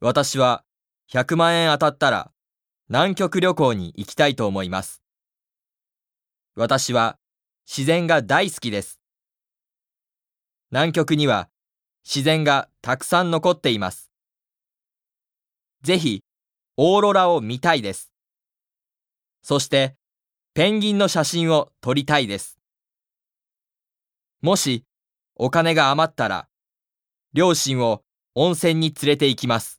私は100万円当たったら南極旅行に行きたいと思います。私は自然が大好きです。南極には自然がたくさん残っています。ぜひ、オーロラを見たいです。そして、ペンギンの写真を撮りたいです。もし、お金が余ったら、両親を温泉に連れて行きます。